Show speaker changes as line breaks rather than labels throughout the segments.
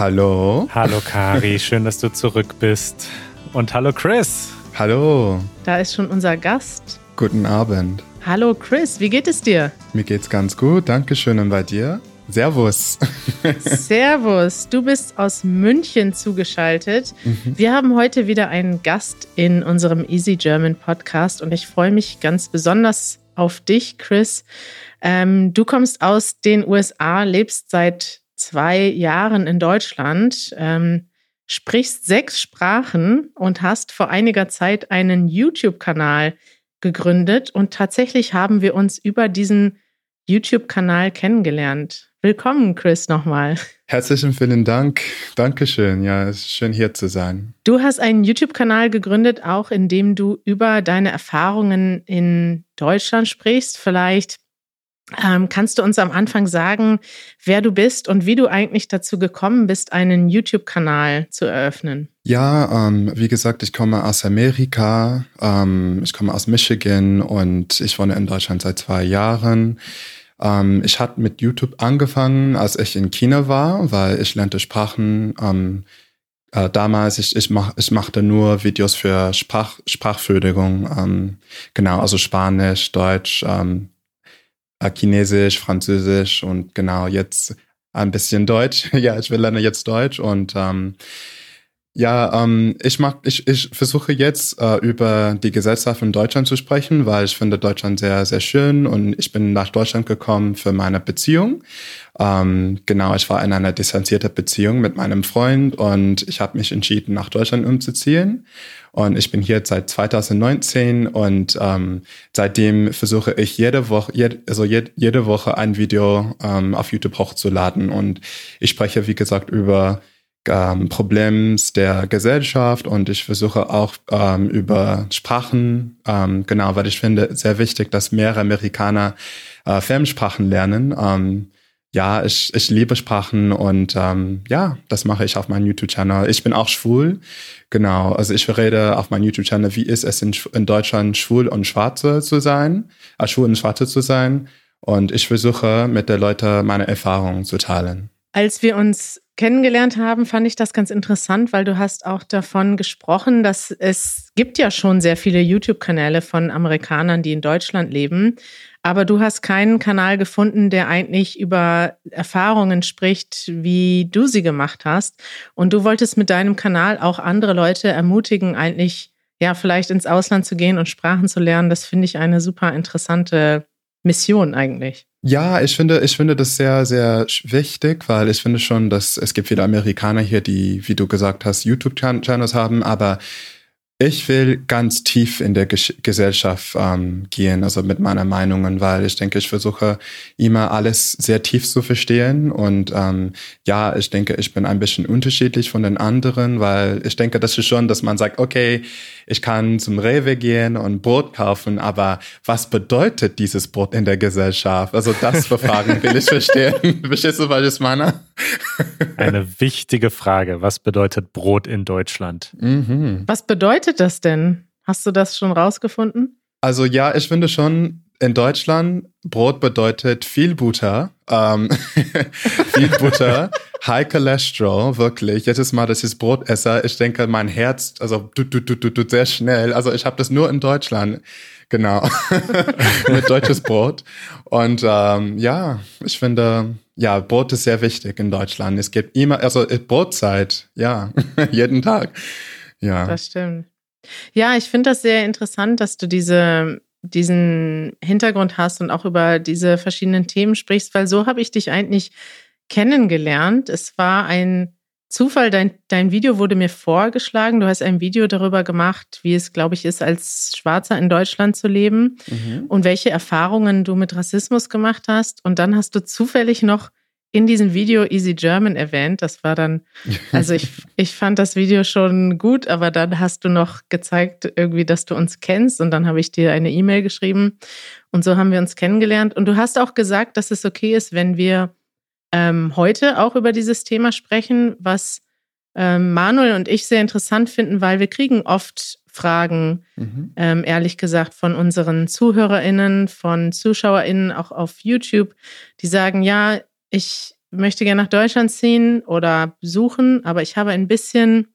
Hallo.
Hallo.
Kari, schön, dass du zurück bist. Und hallo Chris.
Hallo.
Da ist schon unser Gast.
Guten Abend.
Hallo Chris, wie geht es dir?
Mir geht's ganz gut, danke schön. Und bei dir? Servus.
Servus, du bist aus München zugeschaltet. Mhm. Wir haben heute wieder einen Gast in unserem Easy German Podcast und ich freue mich ganz besonders auf dich, Chris. Ähm, du kommst aus den USA, lebst seit zwei Jahren in Deutschland, ähm, sprichst sechs Sprachen und hast vor einiger Zeit einen YouTube-Kanal gegründet. Und tatsächlich haben wir uns über diesen YouTube-Kanal kennengelernt. Willkommen, Chris, nochmal.
Herzlichen vielen Dank. Dankeschön. Ja, es ist schön hier zu sein.
Du hast einen YouTube-Kanal gegründet, auch in dem du über deine Erfahrungen in Deutschland sprichst. Vielleicht ähm, kannst du uns am Anfang sagen, wer du bist und wie du eigentlich dazu gekommen bist, einen YouTube-Kanal zu eröffnen?
Ja, ähm, wie gesagt, ich komme aus Amerika, ähm, ich komme aus Michigan und ich wohne in Deutschland seit zwei Jahren. Ähm, ich hatte mit YouTube angefangen, als ich in China war, weil ich lernte Sprachen. Ähm, äh, damals, ich, ich, mach, ich machte nur Videos für Sprach, Sprachförderung, ähm, genau, also Spanisch, Deutsch, ähm, äh, Chinesisch, Französisch und genau jetzt ein bisschen Deutsch. ja, ich will lernen jetzt Deutsch und ähm, ja, ähm, ich mag, ich, ich versuche jetzt äh, über die Gesellschaft in Deutschland zu sprechen, weil ich finde Deutschland sehr, sehr schön und ich bin nach Deutschland gekommen für meine Beziehung. Ähm, genau, ich war in einer distanzierten Beziehung mit meinem Freund und ich habe mich entschieden, nach Deutschland umzuziehen. Und ich bin hier seit 2019 und ähm, seitdem versuche ich jede Woche, jede, also jede, jede Woche ein Video ähm, auf YouTube hochzuladen. Und ich spreche, wie gesagt, über ähm, Problems der Gesellschaft und ich versuche auch ähm, über Sprachen, ähm, genau, weil ich finde sehr wichtig, dass mehr Amerikaner äh, Firmensprachen lernen. Ähm, ja, ich, ich liebe Sprachen und ähm, ja, das mache ich auf meinem YouTube-Channel. Ich bin auch schwul, genau. Also ich rede auf meinem YouTube-Channel, wie ist es in, in Deutschland schwul und schwarze zu sein, äh, schwul und schwarze zu sein. Und ich versuche mit den Leuten meine Erfahrungen zu teilen.
Als wir uns kennengelernt haben, fand ich das ganz interessant, weil du hast auch davon gesprochen, dass es gibt ja schon sehr viele YouTube-Kanäle von Amerikanern, die in Deutschland leben. Aber du hast keinen Kanal gefunden, der eigentlich über Erfahrungen spricht, wie du sie gemacht hast. Und du wolltest mit deinem Kanal auch andere Leute ermutigen, eigentlich ja vielleicht ins Ausland zu gehen und Sprachen zu lernen. Das finde ich eine super interessante Mission eigentlich.
Ja, ich finde, ich finde das sehr, sehr wichtig, weil ich finde schon, dass es gibt viele Amerikaner hier, die, wie du gesagt hast, YouTube-Channels haben, aber ich will ganz tief in der Ges Gesellschaft ähm, gehen, also mit meiner Meinungen, weil ich denke, ich versuche immer alles sehr tief zu verstehen. Und ähm, ja, ich denke, ich bin ein bisschen unterschiedlich von den anderen, weil ich denke, das ist schon, dass man sagt, okay, ich kann zum Rewe gehen und Brot kaufen, aber was bedeutet dieses Brot in der Gesellschaft? Also das Fragen will ich verstehen. Verstehst du, was ich meine?
Eine wichtige Frage. Was bedeutet Brot in Deutschland?
Mhm. Was bedeutet das denn? Hast du das schon rausgefunden?
Also ja, ich finde schon, in Deutschland, Brot bedeutet viel Butter. Ähm, viel Butter, high cholesterol, wirklich. Jedes Mal, dass ich Brot esse, ich denke, mein Herz, also tut, tut, tut, tut sehr schnell. Also ich habe das nur in Deutschland. Genau. Mit deutsches Brot. Und ähm, ja, ich finde, ja, Brot ist sehr wichtig in Deutschland. Es gibt immer, also Brotzeit, ja, jeden Tag. Ja.
Das stimmt. Ja, ich finde das sehr interessant, dass du diese, diesen Hintergrund hast und auch über diese verschiedenen Themen sprichst, weil so habe ich dich eigentlich kennengelernt. Es war ein Zufall, dein, dein Video wurde mir vorgeschlagen. Du hast ein Video darüber gemacht, wie es, glaube ich, ist, als Schwarzer in Deutschland zu leben mhm. und welche Erfahrungen du mit Rassismus gemacht hast. Und dann hast du zufällig noch in diesem Video Easy German erwähnt. Das war dann, also ich, ich fand das Video schon gut, aber dann hast du noch gezeigt, irgendwie, dass du uns kennst und dann habe ich dir eine E-Mail geschrieben und so haben wir uns kennengelernt. Und du hast auch gesagt, dass es okay ist, wenn wir ähm, heute auch über dieses Thema sprechen, was ähm, Manuel und ich sehr interessant finden, weil wir kriegen oft Fragen, mhm. ähm, ehrlich gesagt, von unseren ZuhörerInnen, von ZuschauerInnen, auch auf YouTube, die sagen, ja, ich möchte gerne nach Deutschland ziehen oder besuchen, aber ich habe ein bisschen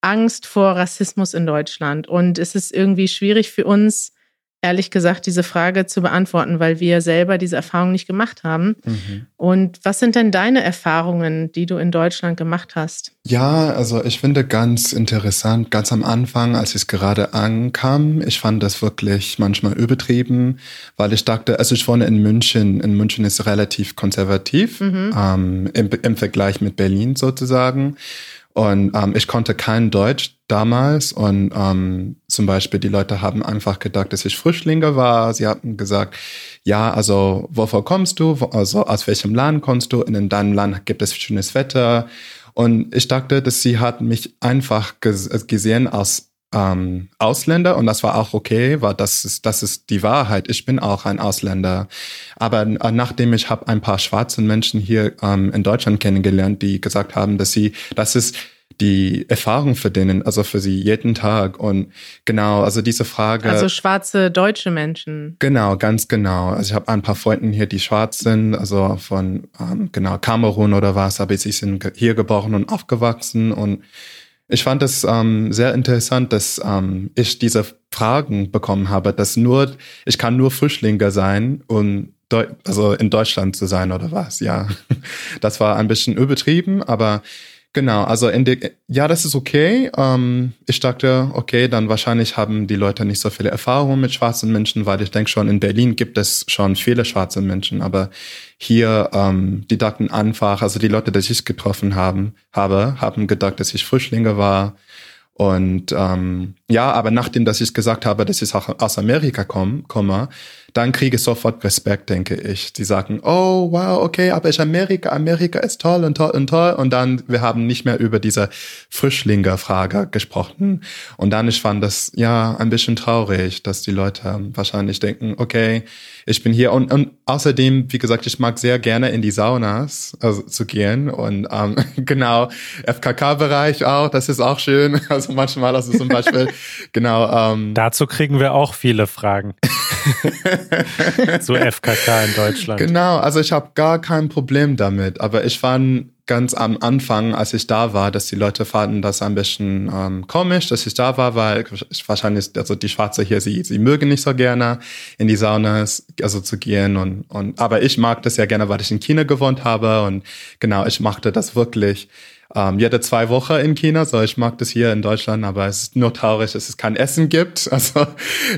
Angst vor Rassismus in Deutschland. Und es ist irgendwie schwierig für uns, ehrlich gesagt, diese Frage zu beantworten, weil wir selber diese Erfahrung nicht gemacht haben. Mhm. Und was sind denn deine Erfahrungen, die du in Deutschland gemacht hast?
Ja, also ich finde ganz interessant, ganz am Anfang, als es gerade ankam, ich fand das wirklich manchmal übertrieben, weil ich dachte, also ich wohne in München, in München ist relativ konservativ mhm. ähm, im, im Vergleich mit Berlin sozusagen. Und ähm, ich konnte kein Deutsch damals und ähm, zum Beispiel die Leute haben einfach gedacht, dass ich Frischlinge war. Sie hatten gesagt, ja, also wovor kommst du? Also aus welchem Land kommst du? In deinem Land gibt es schönes Wetter. Und ich dachte, dass sie hat mich einfach gesehen als ähm, Ausländer und das war auch okay, weil das ist das ist die Wahrheit. Ich bin auch ein Ausländer. Aber äh, nachdem ich habe ein paar schwarze Menschen hier ähm, in Deutschland kennengelernt, die gesagt haben, dass sie das ist die Erfahrung für denen, also für sie jeden Tag. Und genau, also diese Frage.
Also schwarze deutsche Menschen.
Genau, ganz genau. Also ich habe ein paar Freunden hier, die schwarz sind, also von ähm, genau Kamerun oder was, aber sie sind hier geboren und aufgewachsen und ich fand es ähm, sehr interessant, dass ähm, ich diese Fragen bekommen habe, dass nur, ich kann nur Frischlinge sein und Deu also in Deutschland zu sein oder was, ja. Das war ein bisschen übertrieben, aber Genau, also in der, ja, das ist okay. Ähm, ich dachte, okay, dann wahrscheinlich haben die Leute nicht so viele Erfahrungen mit schwarzen Menschen, weil ich denke schon, in Berlin gibt es schon viele schwarze Menschen, aber hier, ähm, die dachten einfach, also die Leute, die ich getroffen haben, habe, haben gedacht, dass ich Frischlinge war, und ähm, ja, aber nachdem, dass ich gesagt habe, dass ich auch aus Amerika komm, komme, dann kriege ich sofort Respekt, denke ich. Die sagen, oh wow, okay, aber ich Amerika, Amerika ist toll und toll und toll. Und dann, wir haben nicht mehr über diese Frischlinger-Frage gesprochen. Und dann, ich fand das ja ein bisschen traurig, dass die Leute wahrscheinlich denken, okay, ich bin hier. Und, und außerdem, wie gesagt, ich mag sehr gerne in die Saunas also, zu gehen. Und ähm, genau, FKK-Bereich auch, das ist auch schön. Also manchmal, also zum Beispiel, genau.
Ähm, Dazu kriegen wir auch viele Fragen. Zu FKK in Deutschland.
Genau, also ich habe gar kein Problem damit. Aber ich fand ganz am Anfang, als ich da war, dass die Leute fanden das ein bisschen ähm, komisch, dass ich da war, weil ich wahrscheinlich, also die Schwarze hier, sie, sie mögen nicht so gerne in die Sauna also zu gehen und, und aber ich mag das ja gerne, weil ich in China gewohnt habe und genau, ich machte das wirklich ähm, jede zwei Wochen in China. So, ich mag das hier in Deutschland, aber es ist nur traurig, dass es kein Essen gibt. Also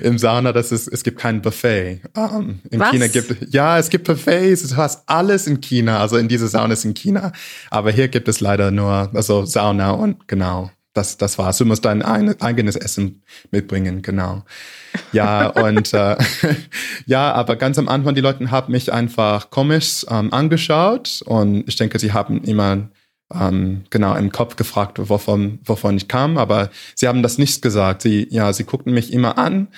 im Sauna, das ist, es gibt kein Buffet. Ähm, in Was? China gibt ja, es gibt Buffets. Du hast alles in China. Also in diese Sauna ist in China. Aber hier gibt es leider nur also Sauna und genau. Das, das war's. Du musst dein eigenes Essen mitbringen, genau. Ja, und äh, ja, aber ganz am Anfang, die Leute haben mich einfach komisch ähm, angeschaut und ich denke, sie haben immer ähm, genau im Kopf gefragt, wovon, wovon ich kam, aber sie haben das nicht gesagt. Sie, ja, sie guckten mich immer an,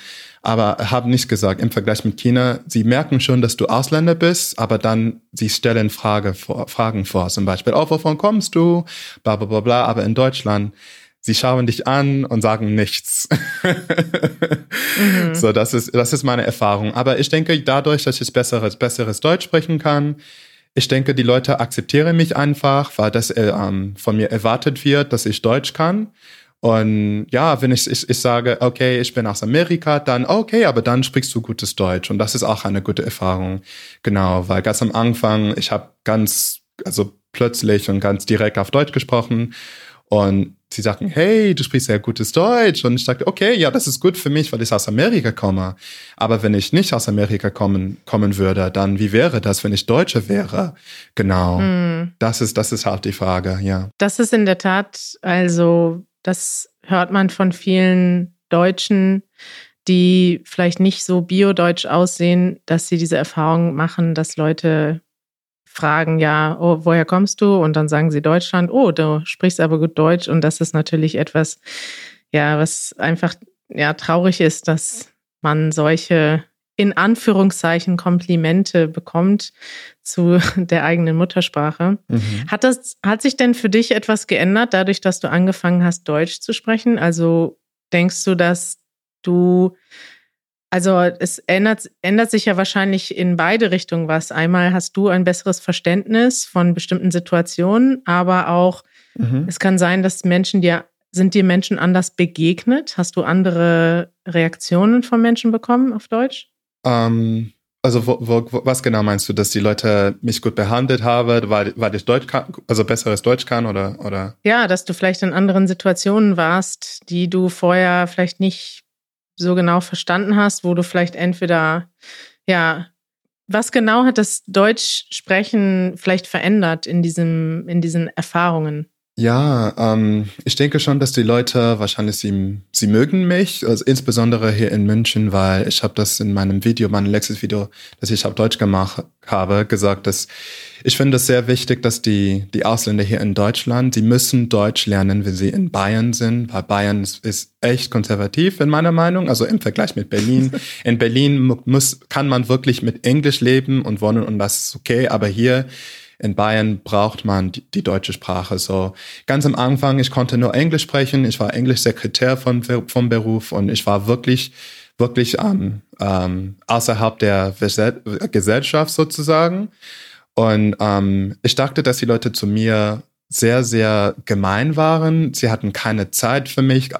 aber haben nicht gesagt im Vergleich mit China. Sie merken schon, dass du Ausländer bist, aber dann sie stellen Frage vor, Fragen vor, zum Beispiel, oh, wovon kommst du? Bla bla bla bla. Aber in Deutschland sie schauen dich an und sagen nichts. mhm. So, das ist, das ist meine Erfahrung. Aber ich denke, dadurch, dass ich besseres, besseres Deutsch sprechen kann, ich denke, die Leute akzeptieren mich einfach, weil das äh, ähm, von mir erwartet wird, dass ich Deutsch kann. Und ja, wenn ich, ich, ich sage, okay, ich bin aus Amerika, dann okay, aber dann sprichst du gutes Deutsch. Und das ist auch eine gute Erfahrung. Genau, weil ganz am Anfang, ich habe ganz, also plötzlich und ganz direkt auf Deutsch gesprochen. Und sie sagten, hey, du sprichst sehr gutes Deutsch. Und ich sagte, okay, ja, das ist gut für mich, weil ich aus Amerika komme. Aber wenn ich nicht aus Amerika kommen, kommen würde, dann wie wäre das, wenn ich Deutsche wäre? Genau. Hm. Das ist, das ist halt die Frage, ja.
Das ist in der Tat, also, das hört man von vielen Deutschen, die vielleicht nicht so biodeutsch aussehen, dass sie diese Erfahrung machen, dass Leute fragen, ja, oh, woher kommst du? Und dann sagen sie Deutschland, oh, du sprichst aber gut Deutsch. Und das ist natürlich etwas, ja, was einfach ja traurig ist, dass man solche in Anführungszeichen Komplimente bekommt zu der eigenen Muttersprache. Mhm. Hat das, hat sich denn für dich etwas geändert, dadurch, dass du angefangen hast, Deutsch zu sprechen? Also denkst du, dass du Also es ändert, ändert sich ja wahrscheinlich in beide Richtungen was. Einmal hast du ein besseres Verständnis von bestimmten Situationen, aber auch mhm. es kann sein, dass Menschen dir, sind dir Menschen anders begegnet? Hast du andere Reaktionen von Menschen bekommen auf Deutsch?
Ähm, also wo, wo, was genau meinst du, dass die Leute mich gut behandelt haben, weil, weil ich Deutsch kann, also besseres Deutsch kann oder, oder?
Ja, dass du vielleicht in anderen Situationen warst, die du vorher vielleicht nicht so genau verstanden hast, wo du vielleicht entweder, ja, was genau hat das Deutschsprechen vielleicht verändert in diesem, in diesen Erfahrungen?
Ja, ähm, ich denke schon, dass die Leute wahrscheinlich sie, sie mögen mich, also insbesondere hier in München, weil ich habe das in meinem Video, meinem letztes Video, das ich auf Deutsch gemacht habe, gesagt, dass ich finde es sehr wichtig, dass die die Ausländer hier in Deutschland, sie müssen Deutsch lernen, wenn sie in Bayern sind, weil Bayern ist, ist echt konservativ in meiner Meinung, also im Vergleich mit Berlin. In Berlin muss kann man wirklich mit Englisch leben und wohnen und das ist okay, aber hier in Bayern braucht man die, die, deutsche Sprache. So ganz am Anfang, ich konnte nur Englisch sprechen. Ich war Englischsekretär von, vom Beruf und ich war wirklich, wirklich ähm, ähm, außerhalb der Gesellschaft sozusagen. Und ähm, ich dachte, dass die Leute zu mir sehr, sehr gemein waren. Sie hatten keine Zeit für mich,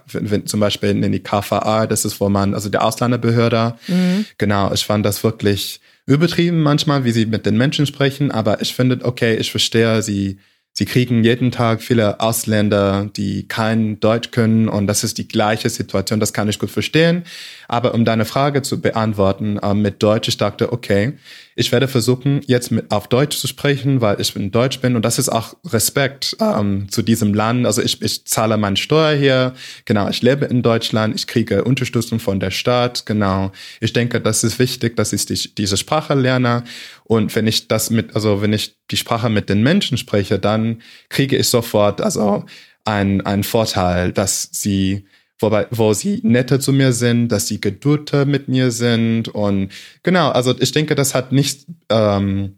zum Beispiel in die KVA, das ist, wo man, also der Ausländerbehörde, mhm. genau, ich fand das wirklich übertrieben manchmal, wie sie mit den Menschen sprechen, aber ich finde, okay, ich verstehe, sie Sie kriegen jeden Tag viele Ausländer, die kein Deutsch können und das ist die gleiche Situation, das kann ich gut verstehen. Aber um deine Frage zu beantworten äh, mit Deutsch, ich dachte, okay, ich werde versuchen, jetzt mit auf Deutsch zu sprechen, weil ich in Deutsch bin. Und das ist auch Respekt ähm, zu diesem Land. Also ich, ich zahle meine Steuer hier, genau, ich lebe in Deutschland, ich kriege Unterstützung von der Stadt, genau. Ich denke, das ist wichtig, dass ich die, diese Sprache lerne. Und wenn ich das mit, also wenn ich die Sprache mit den Menschen spreche, dann kriege ich sofort also einen, einen Vorteil, dass sie wobei, wo sie netter zu mir sind, dass sie geduldter mit mir sind und genau, also ich denke, das hat nicht ähm,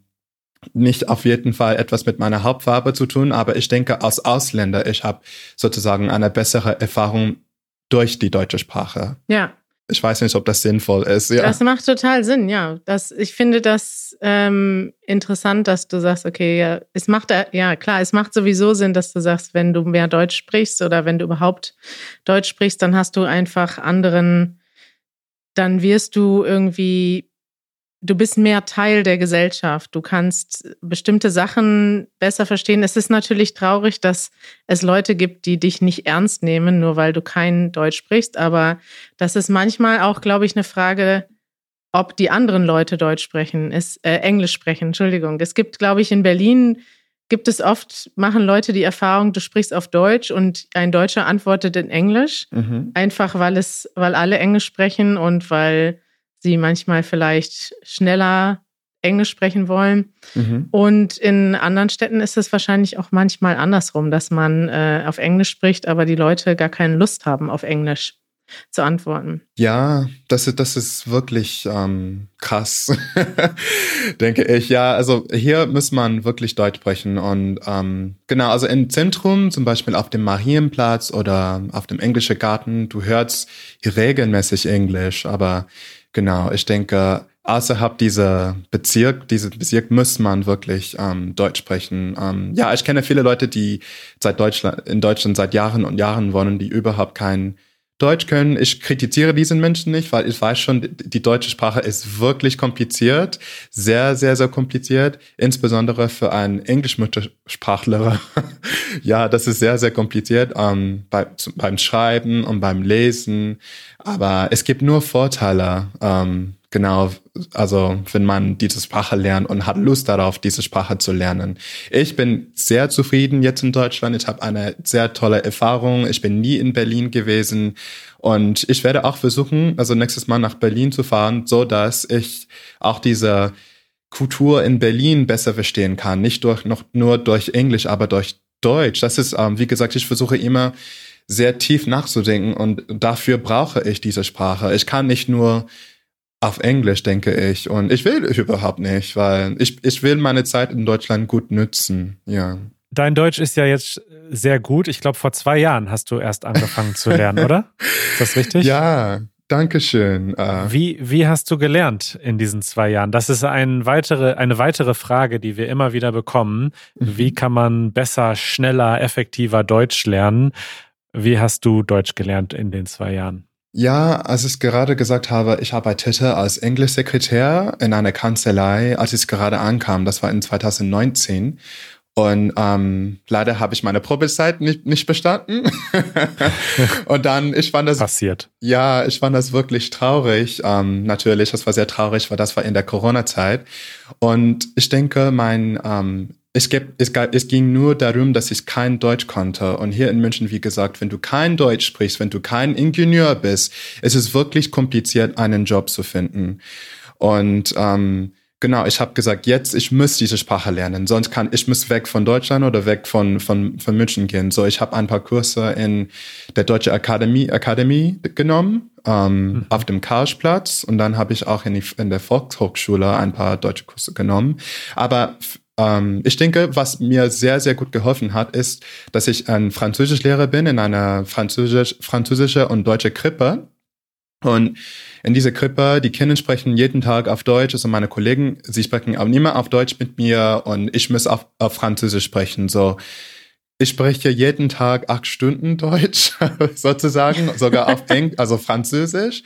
nicht auf jeden Fall etwas mit meiner Hauptfarbe zu tun, aber ich denke, als Ausländer, ich habe sozusagen eine bessere Erfahrung durch die deutsche Sprache.
Ja,
ich weiß nicht, ob das sinnvoll ist. Ja.
Das macht total Sinn, ja. Das, ich finde das ähm, interessant, dass du sagst, okay, ja, es macht, ja klar, es macht sowieso Sinn, dass du sagst, wenn du mehr Deutsch sprichst oder wenn du überhaupt Deutsch sprichst, dann hast du einfach anderen, dann wirst du irgendwie du bist mehr Teil der Gesellschaft. Du kannst bestimmte Sachen besser verstehen. Es ist natürlich traurig, dass es Leute gibt, die dich nicht ernst nehmen, nur weil du kein Deutsch sprichst. Aber das ist manchmal auch, glaube ich, eine Frage, ob die anderen Leute Deutsch sprechen, ist, äh, Englisch sprechen. Entschuldigung. Es gibt, glaube ich, in Berlin gibt es oft, machen Leute die Erfahrung, du sprichst auf Deutsch und ein Deutscher antwortet in Englisch. Mhm. Einfach weil es, weil alle Englisch sprechen und weil sie manchmal vielleicht schneller Englisch sprechen wollen. Mhm. Und in anderen Städten ist es wahrscheinlich auch manchmal andersrum, dass man äh, auf Englisch spricht, aber die Leute gar keine Lust haben, auf Englisch zu antworten.
Ja, das ist, das ist wirklich ähm, krass, denke ich. Ja, also hier muss man wirklich Deutsch sprechen. Und ähm, genau, also im Zentrum, zum Beispiel auf dem Marienplatz oder auf dem Englischen Garten, du hörst regelmäßig Englisch, aber Genau, ich denke, außerhalb dieser Bezirk, dieses Bezirk muss man wirklich ähm, Deutsch sprechen. Ähm, ja, ich kenne viele Leute, die seit Deutschland, in Deutschland seit Jahren und Jahren wohnen, die überhaupt kein Deutsch können. Ich kritisiere diesen Menschen nicht, weil ich weiß schon, die deutsche Sprache ist wirklich kompliziert, sehr, sehr, sehr kompliziert, insbesondere für einen Englischmuttersprachler. ja, das ist sehr, sehr kompliziert ähm, bei, beim Schreiben und beim Lesen. Aber es gibt nur Vorteile. Ähm, Genau, also wenn man diese Sprache lernt und hat Lust darauf, diese Sprache zu lernen. Ich bin sehr zufrieden jetzt in Deutschland. Ich habe eine sehr tolle Erfahrung. Ich bin nie in Berlin gewesen und ich werde auch versuchen, also nächstes Mal nach Berlin zu fahren, so dass ich auch diese Kultur in Berlin besser verstehen kann. Nicht durch, noch nur durch Englisch, aber durch Deutsch. Das ist, ähm, wie gesagt, ich versuche immer sehr tief nachzudenken und dafür brauche ich diese Sprache. Ich kann nicht nur auf Englisch, denke ich. Und ich will überhaupt nicht, weil ich, ich will meine Zeit in Deutschland gut nutzen. Ja.
Dein Deutsch ist ja jetzt sehr gut. Ich glaube, vor zwei Jahren hast du erst angefangen zu lernen, oder? Ist das richtig?
Ja, Dankeschön.
Äh, wie, wie hast du gelernt in diesen zwei Jahren? Das ist ein weitere, eine weitere Frage, die wir immer wieder bekommen. Mhm. Wie kann man besser, schneller, effektiver Deutsch lernen? Wie hast du Deutsch gelernt in den zwei Jahren?
Ja, als ich gerade gesagt habe, ich arbeitete als Englischsekretär in einer Kanzlei, als ich gerade ankam. Das war in 2019. Und ähm, leider habe ich meine Probezeit nicht, nicht bestanden. und dann, ich fand das.
Passiert.
Ja, ich fand das wirklich traurig. Ähm, natürlich, das war sehr traurig, weil das war in der Corona-Zeit. Und ich denke, mein ähm, es, gibt, es, es ging nur darum, dass ich kein Deutsch konnte. Und hier in München, wie gesagt, wenn du kein Deutsch sprichst, wenn du kein Ingenieur bist, es ist wirklich kompliziert, einen Job zu finden. Und ähm, genau, ich habe gesagt, jetzt, ich muss diese Sprache lernen, sonst kann ich muss weg von Deutschland oder weg von, von, von München gehen. So, ich habe ein paar Kurse in der Deutsche Akademie, Akademie genommen, ähm, mhm. auf dem Karlsplatz und dann habe ich auch in, die, in der Volkshochschule ein paar deutsche Kurse genommen. Aber ähm, ich denke, was mir sehr, sehr gut geholfen hat, ist, dass ich ein Französischlehrer bin in einer französisch, französische und deutsche Krippe. Und in dieser Krippe, die Kinder sprechen jeden Tag auf Deutsch, also meine Kollegen, sie sprechen auch immer auf Deutsch mit mir und ich muss auf, auf Französisch sprechen. So, ich spreche jeden Tag acht Stunden Deutsch, sozusagen, sogar auf Englisch, also Französisch.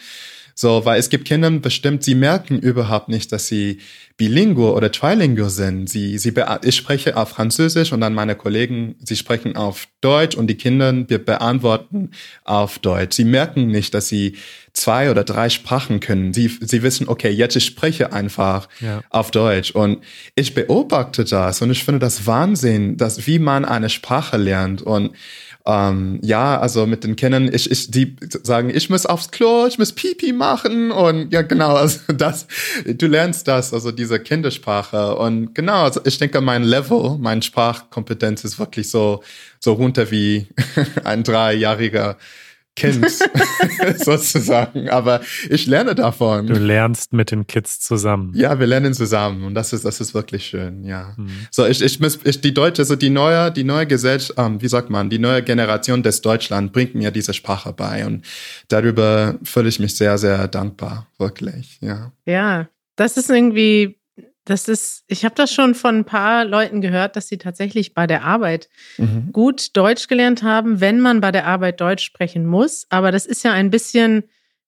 So, weil es gibt Kinder bestimmt, sie merken überhaupt nicht, dass sie bilingual oder trilingual sind. Sie, sie, ich spreche auf Französisch und dann meine Kollegen, sie sprechen auf Deutsch und die Kinder, wir beantworten auf Deutsch. Sie merken nicht, dass sie zwei oder drei Sprachen können. Sie, sie wissen, okay, jetzt ich spreche einfach ja. auf Deutsch. Und ich beobachte das und ich finde das Wahnsinn, dass wie man eine Sprache lernt und ähm, ja, also mit den Kindern, ich, ich, die sagen, ich muss aufs Klo, ich muss Pipi machen und ja, genau, also das, du lernst das, also diese Kindersprache. Und genau, also ich denke, mein Level, meine Sprachkompetenz ist wirklich so, so runter wie ein dreijähriger Kind sozusagen. Aber ich lerne davon.
Du lernst mit den Kids zusammen.
Ja, wir lernen zusammen und das ist das ist wirklich schön. Ja. Mhm. So ich ich muss ich, die Deutsche also die neue die neue Gesellschaft ähm, wie sagt man die neue Generation des Deutschland bringt mir diese Sprache bei und darüber fühle ich mich sehr sehr dankbar wirklich. Ja.
Ja, das ist irgendwie das ist, ich habe das schon von ein paar Leuten gehört, dass sie tatsächlich bei der Arbeit mhm. gut Deutsch gelernt haben, wenn man bei der Arbeit Deutsch sprechen muss. Aber das ist ja ein bisschen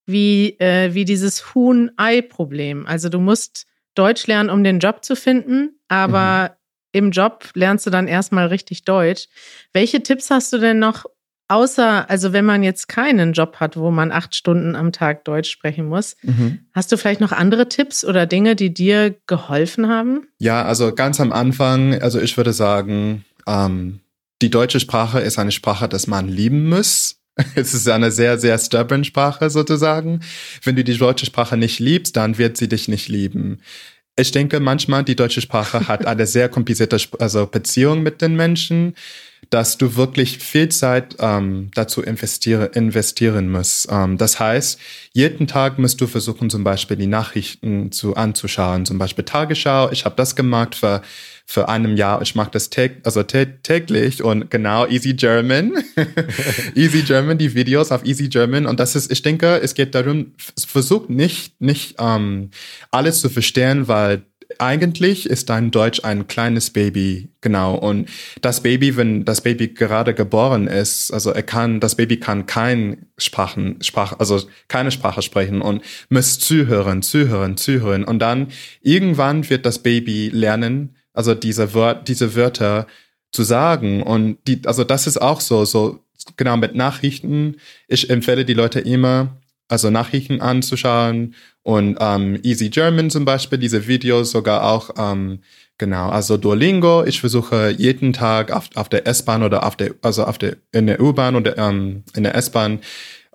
wie, äh, wie dieses Huhn-Ei-Problem. Also du musst Deutsch lernen, um den Job zu finden, aber mhm. im Job lernst du dann erstmal richtig Deutsch. Welche Tipps hast du denn noch, außer, also wenn man jetzt keinen Job hat, wo man acht Stunden am Tag Deutsch sprechen muss, mhm. hast du vielleicht noch andere Tipps oder Dinge, die dir geholfen haben?
Ja, also ganz am Anfang, also ich würde sagen, ähm, die deutsche Sprache ist eine Sprache, dass man lieben muss. Es ist eine sehr, sehr stubborn Sprache sozusagen. Wenn du die deutsche Sprache nicht liebst, dann wird sie dich nicht lieben. Ich denke manchmal, die deutsche Sprache hat eine sehr komplizierte also Beziehung mit den Menschen dass du wirklich viel Zeit ähm, dazu investiere, investieren musst. Ähm, das heißt, jeden Tag musst du versuchen, zum Beispiel die Nachrichten zu anzuschauen, zum Beispiel Tagesschau. Ich habe das gemacht für für einem Jahr. Ich mache das täg also täglich und genau Easy German, Easy German, die Videos auf Easy German und das ist, ich denke, es geht darum, versuch nicht nicht ähm, alles zu verstehen, weil eigentlich ist dein Deutsch ein kleines Baby, genau. Und das Baby, wenn das Baby gerade geboren ist, also er kann, das Baby kann kein Sprachen, Sprach, also keine Sprache sprechen und muss zuhören, zuhören, zuhören. Und dann irgendwann wird das Baby lernen, also diese Wort, diese Wörter zu sagen. Und die, also das ist auch so, so genau mit Nachrichten. Ich empfehle die Leute immer, also Nachrichten anzuschauen und ähm, Easy German zum Beispiel, diese Videos sogar auch, ähm, genau, also Duolingo. Ich versuche jeden Tag auf, auf der S-Bahn oder auf der, also auf der, in der U-Bahn oder ähm, in der S-Bahn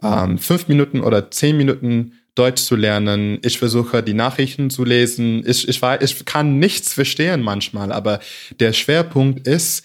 ähm, fünf Minuten oder zehn Minuten Deutsch zu lernen. Ich versuche die Nachrichten zu lesen. Ich, ich, weiß, ich kann nichts verstehen manchmal, aber der Schwerpunkt ist,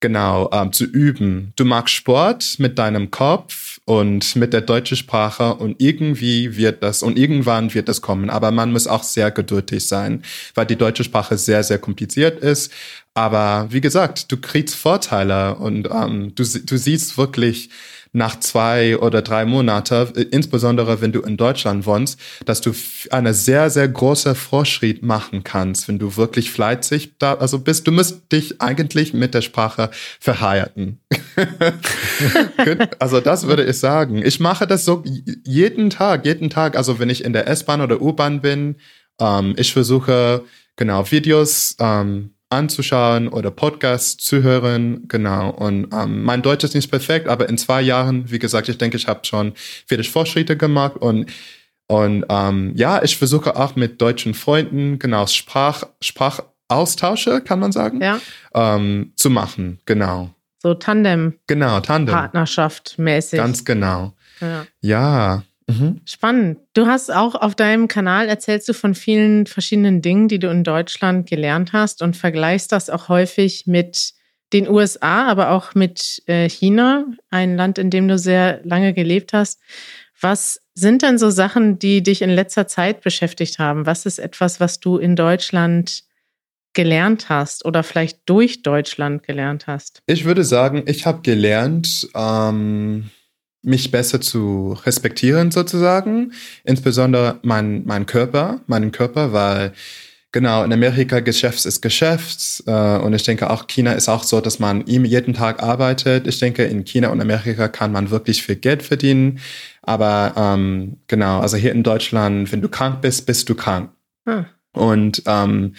genau, ähm, zu üben. Du magst Sport mit deinem Kopf und mit der deutschen Sprache und irgendwie wird das und irgendwann wird das kommen. Aber man muss auch sehr geduldig sein, weil die deutsche Sprache sehr, sehr kompliziert ist. Aber wie gesagt, du kriegst Vorteile und ähm, du, du siehst wirklich, nach zwei oder drei Monaten, insbesondere wenn du in Deutschland wohnst, dass du eine sehr, sehr große Fortschritt machen kannst, wenn du wirklich fleißig da, also bist. Du musst dich eigentlich mit der Sprache verheiraten. also das würde ich sagen. Ich mache das so jeden Tag, jeden Tag. Also wenn ich in der S-Bahn oder U-Bahn bin, ähm, ich versuche genau Videos ähm, anzuschauen oder Podcasts zu hören. Genau. Und ähm, mein Deutsch ist nicht perfekt, aber in zwei Jahren, wie gesagt, ich denke, ich habe schon viele Fortschritte gemacht und und ähm, ja, ich versuche auch mit deutschen Freunden genau Sprach Sprachaustausche, kann man sagen,
ja.
ähm, zu machen. Genau.
So Tandem.
Genau, Tandem.
Partnerschaft mäßig.
Ganz genau.
Ja.
ja.
Mhm. Spannend. Du hast auch auf deinem Kanal erzählst du von vielen verschiedenen Dingen, die du in Deutschland gelernt hast und vergleichst das auch häufig mit den USA, aber auch mit äh, China, ein Land, in dem du sehr lange gelebt hast. Was sind denn so Sachen, die dich in letzter Zeit beschäftigt haben? Was ist etwas, was du in Deutschland gelernt hast oder vielleicht durch Deutschland gelernt hast?
Ich würde sagen, ich habe gelernt, ähm, mich besser zu respektieren sozusagen, insbesondere mein, mein Körper, meinen Körper, weil genau in Amerika Geschäft ist Geschäft äh, und ich denke auch China ist auch so, dass man ihm jeden Tag arbeitet. Ich denke in China und Amerika kann man wirklich viel Geld verdienen, aber ähm, genau, also hier in Deutschland, wenn du krank bist, bist du krank. Hm. Und ähm,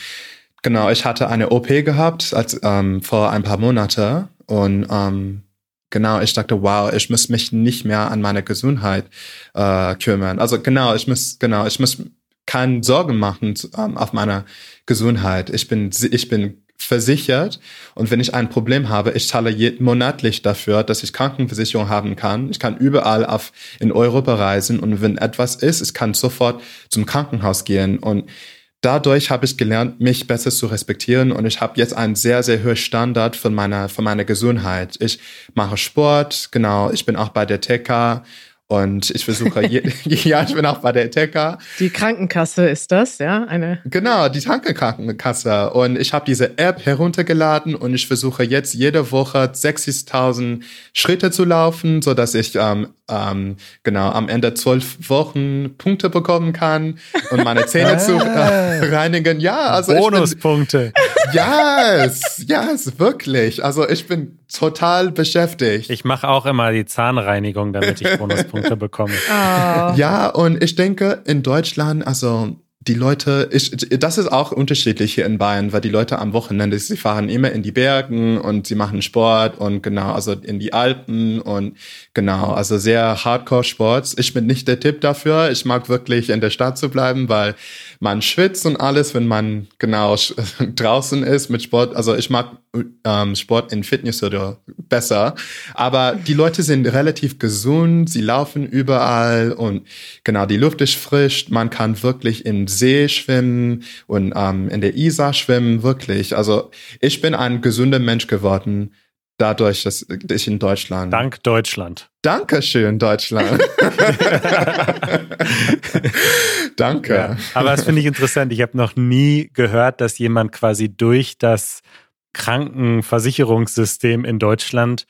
genau, ich hatte eine OP gehabt als ähm, vor ein paar Monate und ähm, genau, ich dachte, wow, ich muss mich nicht mehr an meine Gesundheit äh, kümmern. Also genau, ich muss, genau, ich muss keine Sorgen machen ähm, auf meine Gesundheit. Ich bin, ich bin versichert und wenn ich ein Problem habe, ich zahle monatlich dafür, dass ich Krankenversicherung haben kann. Ich kann überall auf in Europa reisen und wenn etwas ist, ich kann sofort zum Krankenhaus gehen und dadurch habe ich gelernt, mich besser zu respektieren und ich habe jetzt einen sehr, sehr hohen Standard von meiner, von meiner Gesundheit. Ich mache Sport, genau, ich bin auch bei der TK und ich versuche, ja, ich bin auch bei der TK.
Die Krankenkasse ist das, ja? Eine
genau, die Krankenkasse. Und ich habe diese App heruntergeladen und ich versuche jetzt jede Woche 60.000 Schritte zu laufen, so dass ich ähm, ähm, genau am Ende zwölf Wochen Punkte bekommen kann und meine Zähne zu äh, reinigen. Ja, also
Bonuspunkte.
Ja, yes, yes, wirklich. Also ich bin total beschäftigt.
Ich mache auch immer die Zahnreinigung, damit ich Bonuspunkte bekomme.
Oh. Ja, und ich denke in Deutschland, also die Leute, ich, das ist auch unterschiedlich hier in Bayern, weil die Leute am Wochenende, sie fahren immer in die Bergen und sie machen Sport und genau, also in die Alpen und genau, also sehr Hardcore-Sports. Ich bin nicht der Tipp dafür. Ich mag wirklich in der Stadt zu bleiben, weil man schwitzt und alles, wenn man genau draußen ist mit Sport. Also ich mag ähm, Sport in Fitnessstudio besser, aber die Leute sind relativ gesund, sie laufen überall und genau, die Luft ist frisch, man kann wirklich in See schwimmen und ähm, in der Isar schwimmen, wirklich. Also ich bin ein gesunder Mensch geworden dadurch, dass ich in Deutschland.
Dank Deutschland.
Dankeschön, Deutschland. Danke. Ja,
aber das finde ich interessant. Ich habe noch nie gehört, dass jemand quasi durch das Krankenversicherungssystem in Deutschland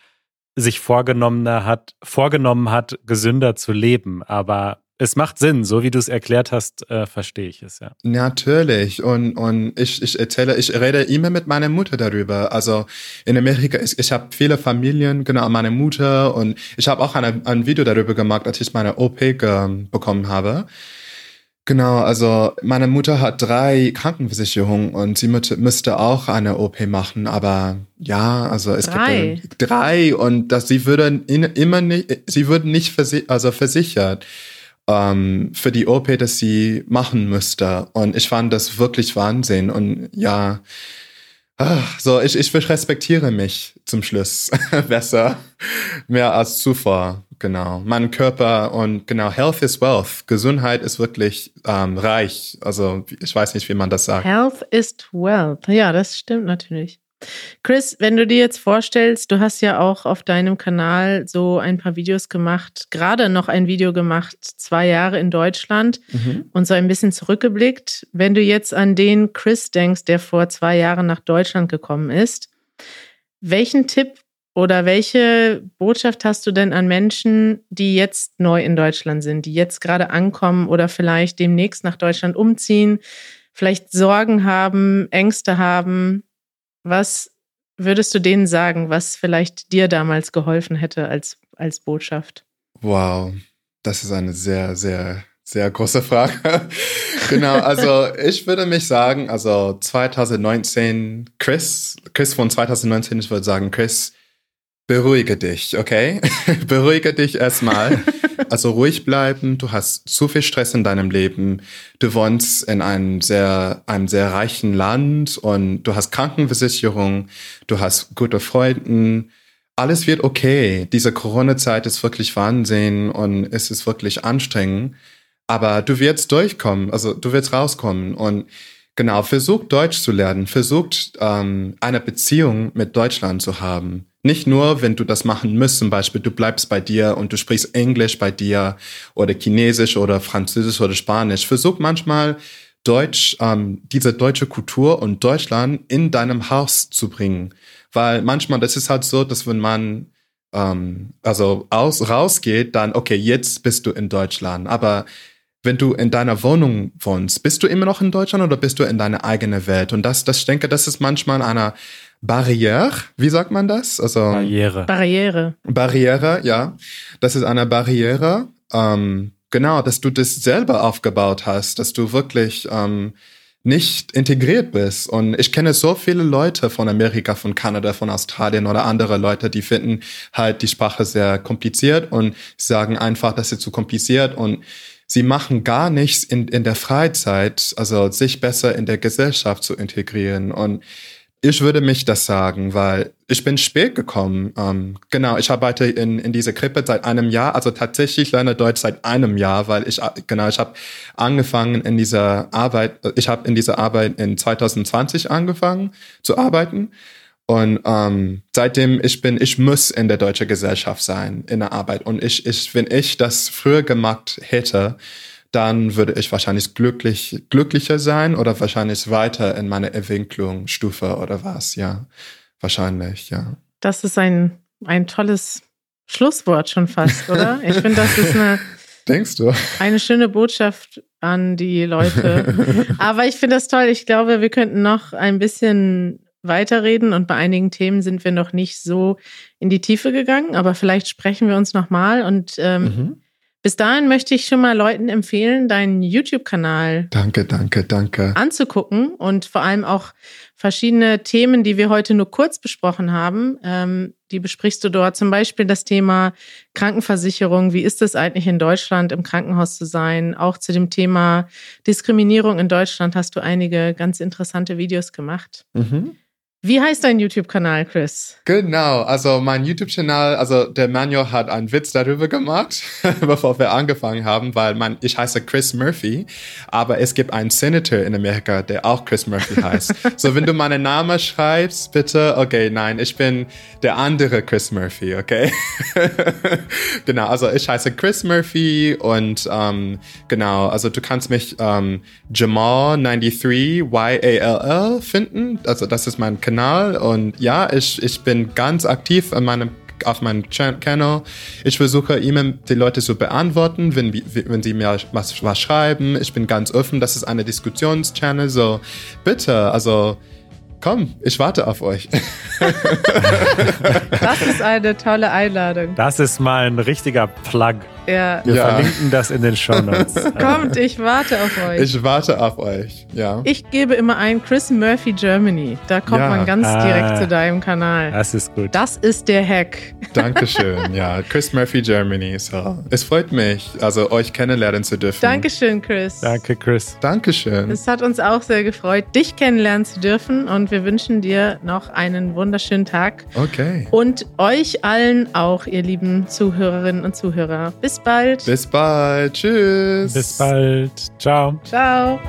sich vorgenommen hat, vorgenommen hat, gesünder zu leben. Aber es macht Sinn, so wie du es erklärt hast, äh, verstehe ich es, ja.
Natürlich. Und, und ich, ich erzähle, ich rede immer mit meiner Mutter darüber. Also in Amerika, ich, ich habe viele Familien, genau, meine Mutter und ich habe auch eine, ein Video darüber gemacht, als ich meine OP bekommen habe. Genau, also meine Mutter hat drei Krankenversicherungen und sie müsste auch eine OP machen, aber ja, also es drei. gibt drei und dass sie würden immer nicht, sie würden nicht versi also versichert ähm, für die OP, dass sie machen müsste. Und ich fand das wirklich Wahnsinn. Und ja, ach, so, ich, ich respektiere mich zum Schluss besser, mehr als zuvor. Genau. Mein Körper und genau, Health is Wealth. Gesundheit ist wirklich ähm, reich. Also ich weiß nicht, wie man das sagt.
Health is Wealth. Ja, das stimmt natürlich. Chris, wenn du dir jetzt vorstellst, du hast ja auch auf deinem Kanal so ein paar Videos gemacht, gerade noch ein Video gemacht, zwei Jahre in Deutschland mhm. und so ein bisschen zurückgeblickt. Wenn du jetzt an den Chris denkst, der vor zwei Jahren nach Deutschland gekommen ist, welchen Tipp oder welche Botschaft hast du denn an Menschen, die jetzt neu in Deutschland sind, die jetzt gerade ankommen oder vielleicht demnächst nach Deutschland umziehen, vielleicht Sorgen haben, Ängste haben? Was würdest du denen sagen, was vielleicht dir damals geholfen hätte als, als Botschaft?
Wow, das ist eine sehr, sehr, sehr große Frage. genau, also ich würde mich sagen, also 2019, Chris, Chris von 2019, ich würde sagen, Chris, Beruhige dich, okay? Beruhige dich erstmal. Also ruhig bleiben. Du hast zu viel Stress in deinem Leben. Du wohnst in einem sehr, einem sehr reichen Land und du hast Krankenversicherung. Du hast gute Freunde. Alles wird okay. Diese Corona-Zeit ist wirklich Wahnsinn und es ist wirklich anstrengend. Aber du wirst durchkommen. Also du wirst rauskommen und Genau, versucht Deutsch zu lernen, versucht ähm, eine Beziehung mit Deutschland zu haben. Nicht nur, wenn du das machen musst, zum Beispiel, du bleibst bei dir und du sprichst Englisch bei dir oder Chinesisch oder Französisch oder Spanisch. Versuch manchmal Deutsch, ähm, diese deutsche Kultur und Deutschland in deinem Haus zu bringen. Weil manchmal, das ist halt so, dass wenn man ähm, also aus, rausgeht, dann, okay, jetzt bist du in Deutschland. Aber wenn du in deiner Wohnung wohnst, bist du immer noch in Deutschland oder bist du in deiner eigenen Welt? Und das, das ich denke, das ist manchmal eine Barriere. Wie sagt man das?
Also Barriere.
Barriere.
Barriere, ja. Das ist eine Barriere. Ähm, genau, dass du das selber aufgebaut hast, dass du wirklich ähm, nicht integriert bist. Und ich kenne so viele Leute von Amerika, von Kanada, von Australien oder andere Leute, die finden halt die Sprache sehr kompliziert und sagen einfach, dass sie zu kompliziert und sie machen gar nichts in, in der Freizeit, also sich besser in der Gesellschaft zu integrieren. Und ich würde mich das sagen, weil ich bin spät gekommen. Ähm, genau, ich arbeite in, in dieser Krippe seit einem Jahr, also tatsächlich lerne Deutsch seit einem Jahr, weil ich genau, ich habe angefangen in dieser Arbeit, ich habe in dieser Arbeit in 2020 angefangen zu arbeiten und ähm, seitdem ich bin, ich muss in der deutschen Gesellschaft sein, in der Arbeit. Und ich, ich, wenn ich das früher gemacht hätte, dann würde ich wahrscheinlich glücklich, glücklicher sein oder wahrscheinlich weiter in meiner Entwicklungsstufe oder was, ja. Wahrscheinlich, ja.
Das ist ein, ein tolles Schlusswort schon fast, oder? Ich finde, das ist eine.
Denkst du?
Eine schöne Botschaft an die Leute. Aber ich finde das toll. Ich glaube, wir könnten noch ein bisschen weiterreden und bei einigen Themen sind wir noch nicht so in die Tiefe gegangen, aber vielleicht sprechen wir uns nochmal und ähm, mhm. Bis dahin möchte ich schon mal Leuten empfehlen, deinen YouTube-Kanal
danke, danke, danke
anzugucken und vor allem auch verschiedene Themen, die wir heute nur kurz besprochen haben, ähm, die besprichst du dort. Zum Beispiel das Thema Krankenversicherung. Wie ist es eigentlich in Deutschland im Krankenhaus zu sein? Auch zu dem Thema Diskriminierung in Deutschland hast du einige ganz interessante Videos gemacht. Mhm. Wie heißt dein YouTube-Kanal, Chris?
Genau, also mein YouTube-Kanal, also der Manuel hat einen Witz darüber gemacht, bevor wir angefangen haben, weil man, ich heiße Chris Murphy, aber es gibt einen Senator in Amerika, der auch Chris Murphy heißt. so, wenn du meinen Namen schreibst, bitte, okay, nein, ich bin der andere Chris Murphy, okay? genau, also ich heiße Chris Murphy und ähm, genau, also du kannst mich ähm, Jamal93 Y-A-L-L finden, also das ist mein Kanal. Kanal und ja, ich, ich bin ganz aktiv an meinem auf meinem Channel. Ich versuche immer die Leute zu beantworten, wenn, wenn sie mir was, was schreiben. Ich bin ganz offen. Das ist eine Diskussionschannel. So bitte, also komm, ich warte auf euch.
das ist eine tolle Einladung.
Das ist mal ein richtiger Plug.
Ja.
Wir
ja.
verlinken das in den Show Notes.
Kommt, ich warte auf euch.
Ich warte auf euch, ja.
Ich gebe immer ein Chris Murphy Germany. Da kommt ja. man ganz ah, direkt zu deinem Kanal.
Das ist gut.
Das ist der Hack.
Dankeschön, ja. Chris Murphy Germany. So. Es freut mich, also euch kennenlernen zu dürfen.
Dankeschön, Chris.
Danke, Chris.
Dankeschön.
Es hat uns auch sehr gefreut, dich kennenlernen zu dürfen und wir wünschen dir noch einen wunderschönen Tag.
Okay.
Und euch allen auch, ihr lieben Zuhörerinnen und Zuhörer. Bis bis bald.
Bis bald. Tschüss.
Bis bald. Ciao.
Ciao.